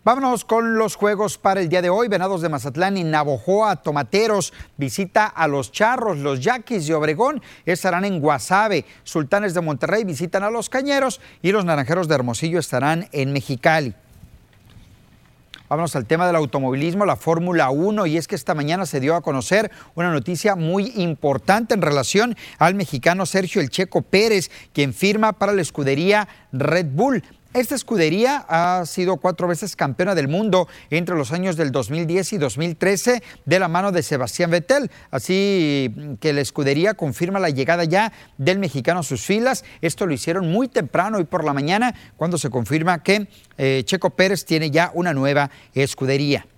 Vámonos con los juegos para el día de hoy. Venados de Mazatlán y Navojoa, Tomateros, visita a los Charros, los Yaquis de Obregón estarán en Guasave, Sultanes de Monterrey visitan a los Cañeros y los Naranjeros de Hermosillo estarán en Mexicali. Vámonos al tema del automovilismo, la Fórmula 1, y es que esta mañana se dio a conocer una noticia muy importante en relación al mexicano Sergio El Checo Pérez, quien firma para la escudería Red Bull. Esta escudería ha sido cuatro veces campeona del mundo entre los años del 2010 y 2013 de la mano de Sebastián Vettel. Así que la escudería confirma la llegada ya del mexicano a sus filas. Esto lo hicieron muy temprano y por la mañana cuando se confirma que eh, Checo Pérez tiene ya una nueva escudería.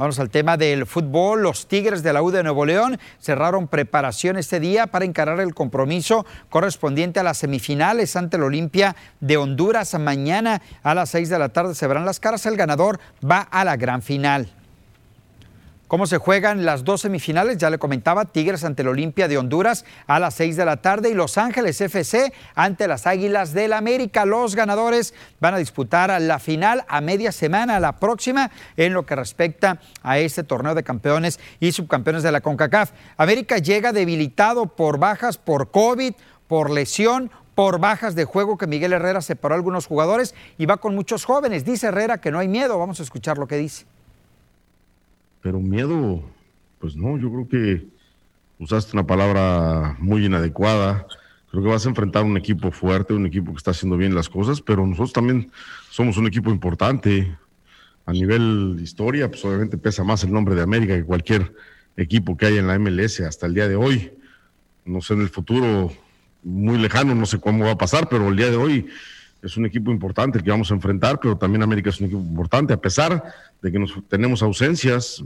Vamos al tema del fútbol. Los Tigres de la U de Nuevo León cerraron preparación este día para encarar el compromiso correspondiente a las semifinales ante el Olimpia de Honduras. Mañana a las 6 de la tarde se verán las caras. El ganador va a la gran final. ¿Cómo se juegan las dos semifinales? Ya le comentaba, Tigres ante el Olimpia de Honduras a las 6 de la tarde y Los Ángeles FC ante las Águilas del América. Los ganadores van a disputar la final a media semana, la próxima, en lo que respecta a este torneo de campeones y subcampeones de la CONCACAF. América llega debilitado por bajas por COVID, por lesión, por bajas de juego que Miguel Herrera separó a algunos jugadores y va con muchos jóvenes. Dice Herrera que no hay miedo. Vamos a escuchar lo que dice. Pero miedo, pues no, yo creo que usaste una palabra muy inadecuada. Creo que vas a enfrentar un equipo fuerte, un equipo que está haciendo bien las cosas, pero nosotros también somos un equipo importante. A nivel historia, pues obviamente pesa más el nombre de América que cualquier equipo que haya en la MLS hasta el día de hoy. No sé en el futuro muy lejano, no sé cómo va a pasar, pero el día de hoy es un equipo importante el que vamos a enfrentar, pero también América es un equipo importante, a pesar de que nos, tenemos ausencias.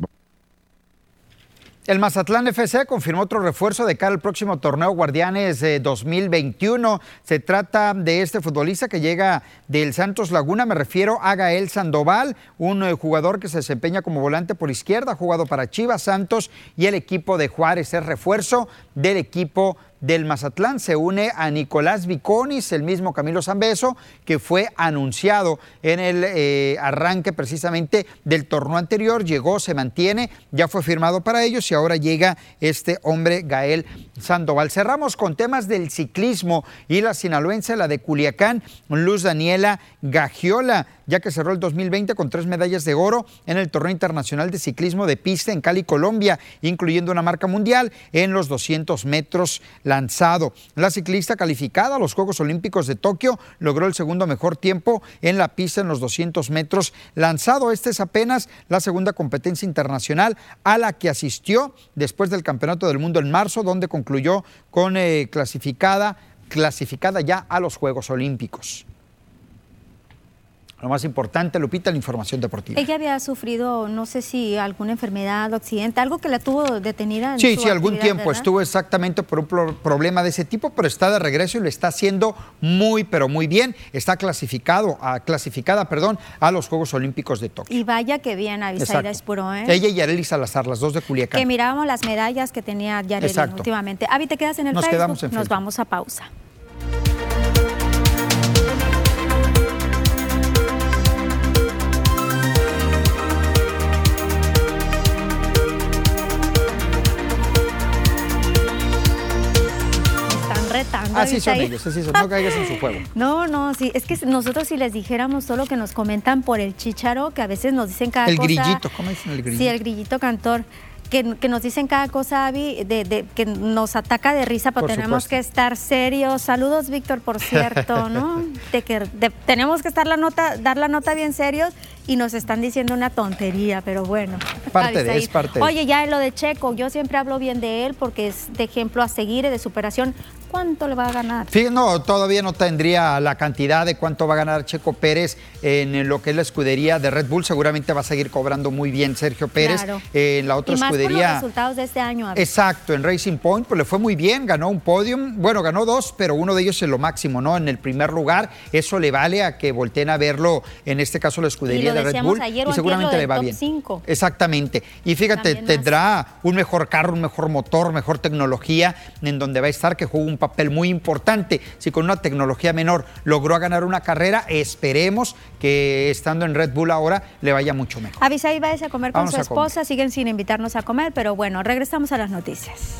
El Mazatlán FC confirmó otro refuerzo de cara al próximo torneo Guardianes de 2021. Se trata de este futbolista que llega del Santos Laguna, me refiero a Gael Sandoval, un eh, jugador que se desempeña como volante por izquierda, ha jugado para Chivas Santos y el equipo de Juárez es refuerzo del equipo del Mazatlán se une a Nicolás Viconis, el mismo Camilo Zambeso, que fue anunciado en el eh, arranque precisamente del torneo anterior. Llegó, se mantiene, ya fue firmado para ellos y ahora llega este hombre, Gael Sandoval. Cerramos con temas del ciclismo y la sinaloense, la de Culiacán, Luz Daniela Gagiola ya que cerró el 2020 con tres medallas de oro en el torneo internacional de ciclismo de pista en Cali, Colombia, incluyendo una marca mundial en los 200 metros lanzado. La ciclista calificada a los Juegos Olímpicos de Tokio logró el segundo mejor tiempo en la pista en los 200 metros lanzado. Esta es apenas la segunda competencia internacional a la que asistió después del Campeonato del Mundo en marzo, donde concluyó con eh, clasificada, clasificada ya a los Juegos Olímpicos. Lo más importante, Lupita, la información deportiva. Ella había sufrido, no sé si alguna enfermedad o accidente, algo que la tuvo detenida. En sí, sí, algún tiempo estuvo exactamente por un problema de ese tipo, pero está de regreso y lo está haciendo muy, pero muy bien. Está clasificado, a, clasificada, perdón, a los Juegos Olímpicos de Tokio. Y vaya que bien, Avisaira Espuro, ¿eh? Ella y Yareli Salazar, las dos de Culiacán. Que mirábamos las medallas que tenía Yareli últimamente. Avi, ¿te quedas en el Nos Facebook? Quedamos en Nos vamos a pausa. Molestando. Así son ellos, así son, no caigas en su juego. No, no, sí, es que nosotros si les dijéramos todo lo que nos comentan por el chicharo, que a veces nos dicen cada El cosa. grillito, ¿cómo dicen el grillito? Sí, el grillito cantor. Que, que nos dicen cada cosa, de, de- que nos ataca de risa, pero Por tenemos supuesto. que estar serios. Saludos, Víctor, por cierto, ¿no? De que de- tenemos que estar la nota, dar la nota bien serios y nos están diciendo una tontería, pero bueno. Parte de, Avisaí. es parte de. Oye, ya en lo de Checo, yo siempre hablo bien de él porque es de ejemplo a seguir y de superación. ¿Cuánto le va a ganar? Fíjate, no, todavía no tendría la cantidad de cuánto va a ganar Checo Pérez en lo que es la escudería de Red Bull. Seguramente va a seguir cobrando muy bien Sergio Pérez. Claro. En la otra y más por los escudería. resultados de este año. Exacto, en Racing Point pues le fue muy bien, ganó un podium, bueno, ganó dos, pero uno de ellos en lo máximo, ¿no? En el primer lugar, eso le vale a que volteen a verlo, en este caso la escudería de Red Bull, ayer y seguramente le va bien. cinco. Exactamente. Y fíjate, tendrá un mejor carro, un mejor motor, mejor tecnología, en donde va a estar, que juega un papel muy importante. Si con una tecnología menor logró ganar una carrera, esperemos que estando en Red Bull ahora le vaya mucho mejor. Avisai va a comer con Vamos su esposa, siguen sin invitarnos a comer, pero bueno, regresamos a las noticias.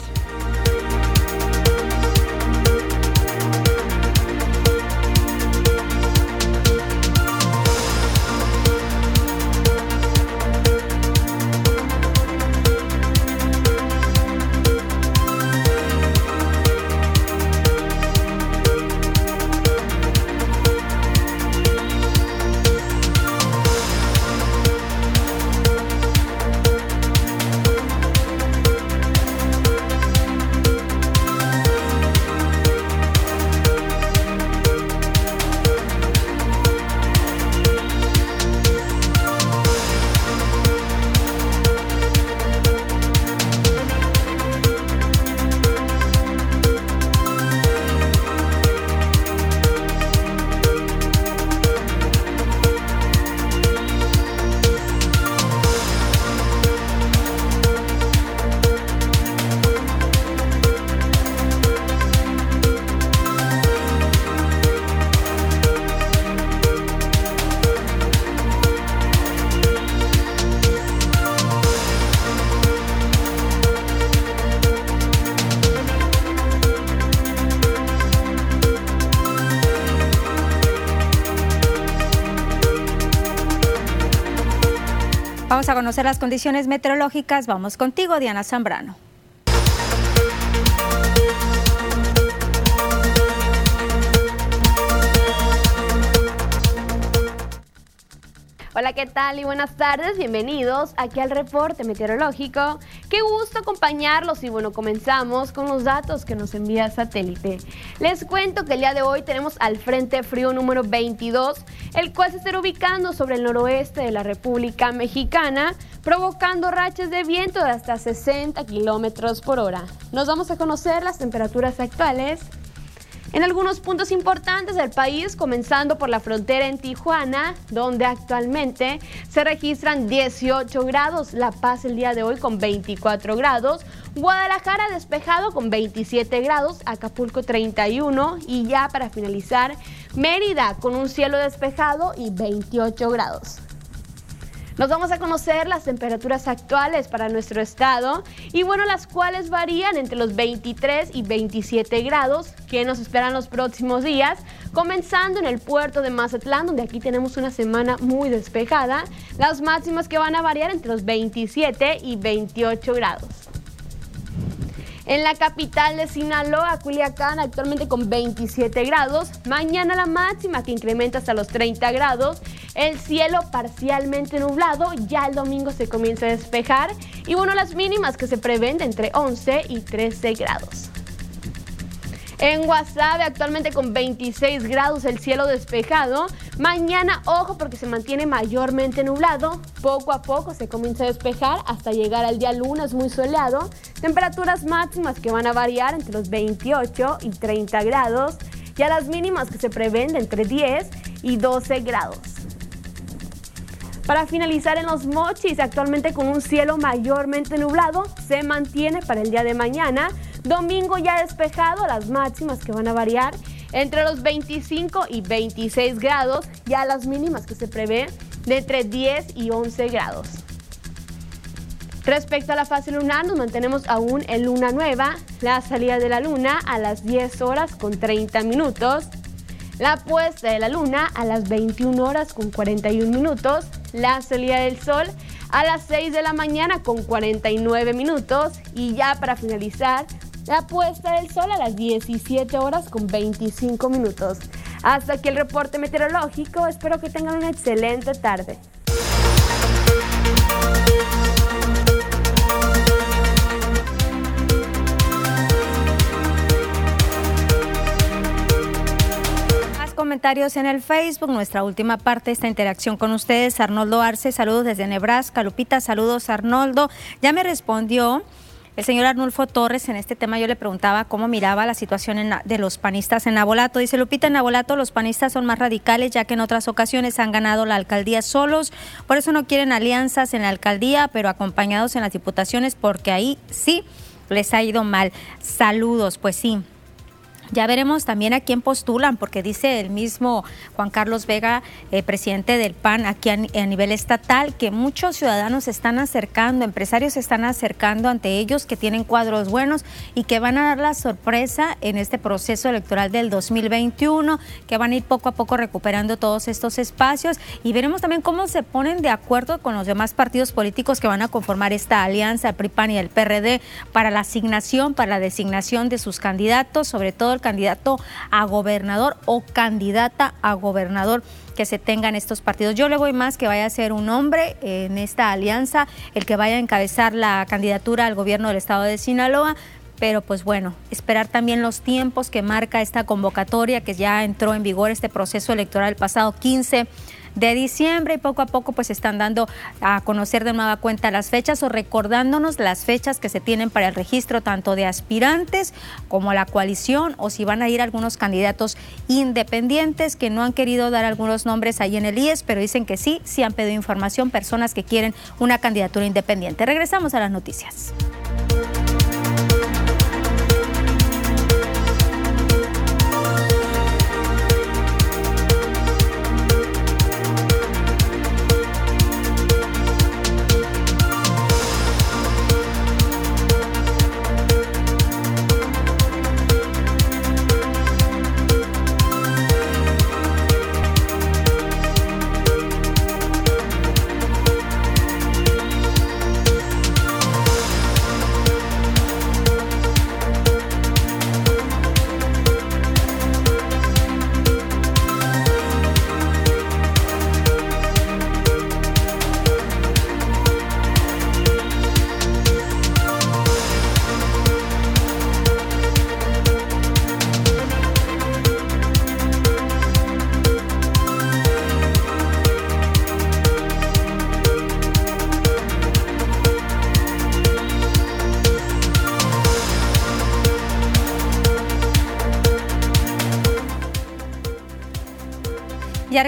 Conocer las condiciones meteorológicas. Vamos contigo, Diana Zambrano. Hola, ¿qué tal y buenas tardes? Bienvenidos aquí al reporte meteorológico. Qué gusto acompañarlos y bueno, comenzamos con los datos que nos envía satélite. Les cuento que el día de hoy tenemos al Frente Frío número 22, el cual se estará ubicando sobre el noroeste de la República Mexicana, provocando rachas de viento de hasta 60 kilómetros por hora. Nos vamos a conocer las temperaturas actuales en algunos puntos importantes del país, comenzando por la frontera en Tijuana, donde actualmente se registran 18 grados, La Paz el día de hoy con 24 grados, Guadalajara despejado con 27 grados, Acapulco 31 y ya para finalizar, Mérida con un cielo despejado y 28 grados. Nos vamos a conocer las temperaturas actuales para nuestro estado y bueno, las cuales varían entre los 23 y 27 grados que nos esperan los próximos días, comenzando en el puerto de Mazatlán, donde aquí tenemos una semana muy despejada, las máximas que van a variar entre los 27 y 28 grados. En la capital de Sinaloa, Culiacán, actualmente con 27 grados. Mañana la máxima que incrementa hasta los 30 grados. El cielo parcialmente nublado. Ya el domingo se comienza a despejar. Y bueno, las mínimas que se prevén de entre 11 y 13 grados. En Guasave, actualmente con 26 grados, el cielo despejado. Mañana, ojo, porque se mantiene mayormente nublado. Poco a poco se comienza a despejar hasta llegar al día lunes muy soleado. Temperaturas máximas que van a variar entre los 28 y 30 grados. Y a las mínimas que se prevén de entre 10 y 12 grados. Para finalizar en los mochis, actualmente con un cielo mayormente nublado, se mantiene para el día de mañana. Domingo ya despejado, las máximas que van a variar entre los 25 y 26 grados, ya las mínimas que se prevé de entre 10 y 11 grados. Respecto a la fase lunar, nos mantenemos aún en luna nueva, la salida de la luna a las 10 horas con 30 minutos, la puesta de la luna a las 21 horas con 41 minutos, la salida del sol a las 6 de la mañana con 49 minutos y ya para finalizar, la puesta del sol a las 17 horas con 25 minutos. Hasta aquí el reporte meteorológico, espero que tengan una excelente tarde. comentarios en el Facebook, nuestra última parte de esta interacción con ustedes. Arnoldo Arce, saludos desde Nebraska. Lupita, saludos Arnoldo. Ya me respondió el señor Arnulfo Torres en este tema. Yo le preguntaba cómo miraba la situación de los panistas en Nabolato. Dice Lupita, en Nabolato los panistas son más radicales ya que en otras ocasiones han ganado la alcaldía solos. Por eso no quieren alianzas en la alcaldía, pero acompañados en las diputaciones porque ahí sí les ha ido mal. Saludos, pues sí. Ya veremos también a quién postulan, porque dice el mismo Juan Carlos Vega, eh, presidente del PAN aquí a, nivel estatal, que muchos ciudadanos se están acercando, empresarios se están acercando ante ellos que tienen cuadros buenos y que van a dar la sorpresa en este proceso electoral del 2021, que van a ir poco a poco recuperando todos estos espacios. Y veremos también cómo se ponen de acuerdo con los demás partidos políticos que van a conformar esta alianza, el PRIPAN y el PRD, para la asignación, para la designación de sus candidatos, sobre todo el candidato a gobernador o candidata a gobernador que se tengan estos partidos. Yo le voy más que vaya a ser un hombre en esta alianza, el que vaya a encabezar la candidatura al gobierno del estado de Sinaloa, pero pues bueno, esperar también los tiempos que marca esta convocatoria que ya entró en vigor este proceso electoral el pasado 15 de diciembre y poco a poco pues están dando a conocer de nueva cuenta las fechas o recordándonos las fechas que se tienen para el registro tanto de aspirantes como la coalición o si van a ir algunos candidatos independientes que no han querido dar algunos nombres ahí en el IES, pero dicen que sí, sí han pedido información personas que quieren una candidatura independiente. Regresamos a las noticias.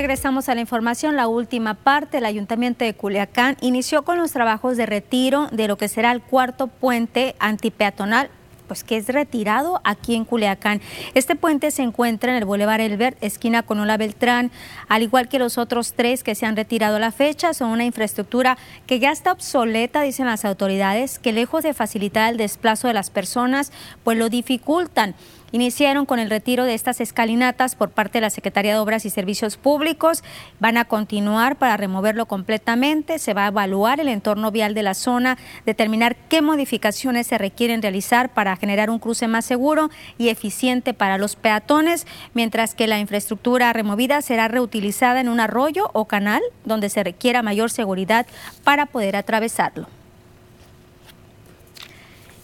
Regresamos a la información, la última parte. El Ayuntamiento de Culiacán inició con los trabajos de retiro de lo que será el cuarto puente antipeatonal pues que es retirado aquí en Culiacán. Este puente se encuentra en el Boulevard Elbert, esquina con Ola Beltrán, al igual que los otros tres que se han retirado a la fecha. Son una infraestructura que ya está obsoleta, dicen las autoridades, que lejos de facilitar el desplazo de las personas, pues lo dificultan iniciaron con el retiro de estas escalinatas por parte de la Secretaría de Obras y Servicios Públicos. Van a continuar para removerlo completamente. Se va a evaluar el entorno vial de la zona, determinar qué modificaciones se requieren realizar para generar un cruce más seguro y eficiente para los peatones, mientras que la infraestructura removida será reutilizada en un arroyo o canal donde se requiera mayor seguridad para poder atravesarlo.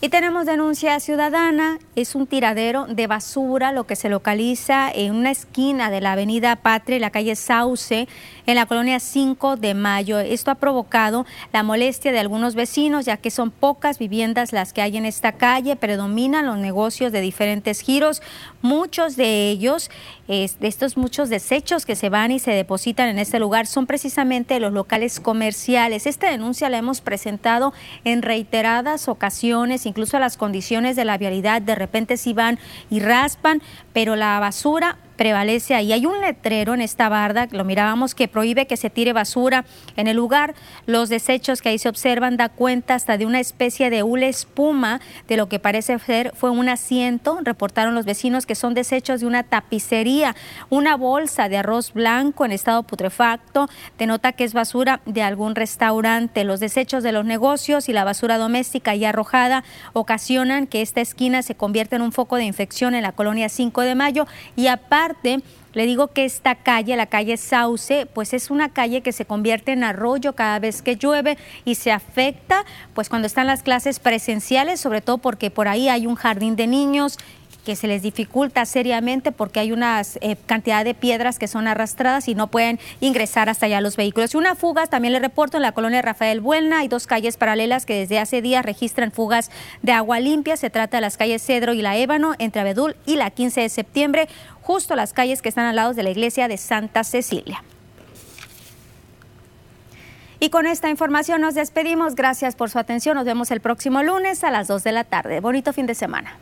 Y tenemos denuncia ciudadana, es un tiradero de basura lo que se localiza en una esquina de la avenida Patria la calle Sauce en la colonia 5 de Mayo. Esto ha provocado la molestia de algunos vecinos ya que son pocas viviendas las que hay en esta calle, predominan los negocios de diferentes giros, muchos de ellos, de estos muchos desechos que se van y se depositan en este lugar son precisamente los locales comerciales. Esta denuncia la hemos presentado en reiteradas ocasiones incluso las condiciones de la vialidad de repente sí van y raspan, pero la basura prevalece ahí. Hay un letrero en esta barda, lo mirábamos, que prohíbe que se tire basura en el lugar. Los desechos que ahí se observan da cuenta hasta de una especie de hule espuma de lo que parece ser fue un asiento. Reportaron los vecinos que son desechos de una tapicería, una bolsa de arroz blanco en estado putrefacto, denota que es basura de algún restaurante. Los desechos de los negocios y la basura doméstica ya arrojada ocasionan que esta esquina se convierta en un foco de infección en la colonia 5 de Mayo y aparte le digo que esta calle, la calle Sauce, pues es una calle que se convierte en arroyo cada vez que llueve y se afecta pues cuando están las clases presenciales, sobre todo porque por ahí hay un jardín de niños que se les dificulta seriamente porque hay una eh, cantidad de piedras que son arrastradas y no pueden ingresar hasta allá los vehículos. Y una fuga, también le reporto, en la colonia Rafael Buena hay dos calles paralelas que desde hace días registran fugas de agua limpia. Se trata de las calles Cedro y la Ébano, entre Abedul y la 15 de septiembre, justo las calles que están al lado de la iglesia de Santa Cecilia. Y con esta información nos despedimos. Gracias por su atención. Nos vemos el próximo lunes a las 2 de la tarde. Bonito fin de semana.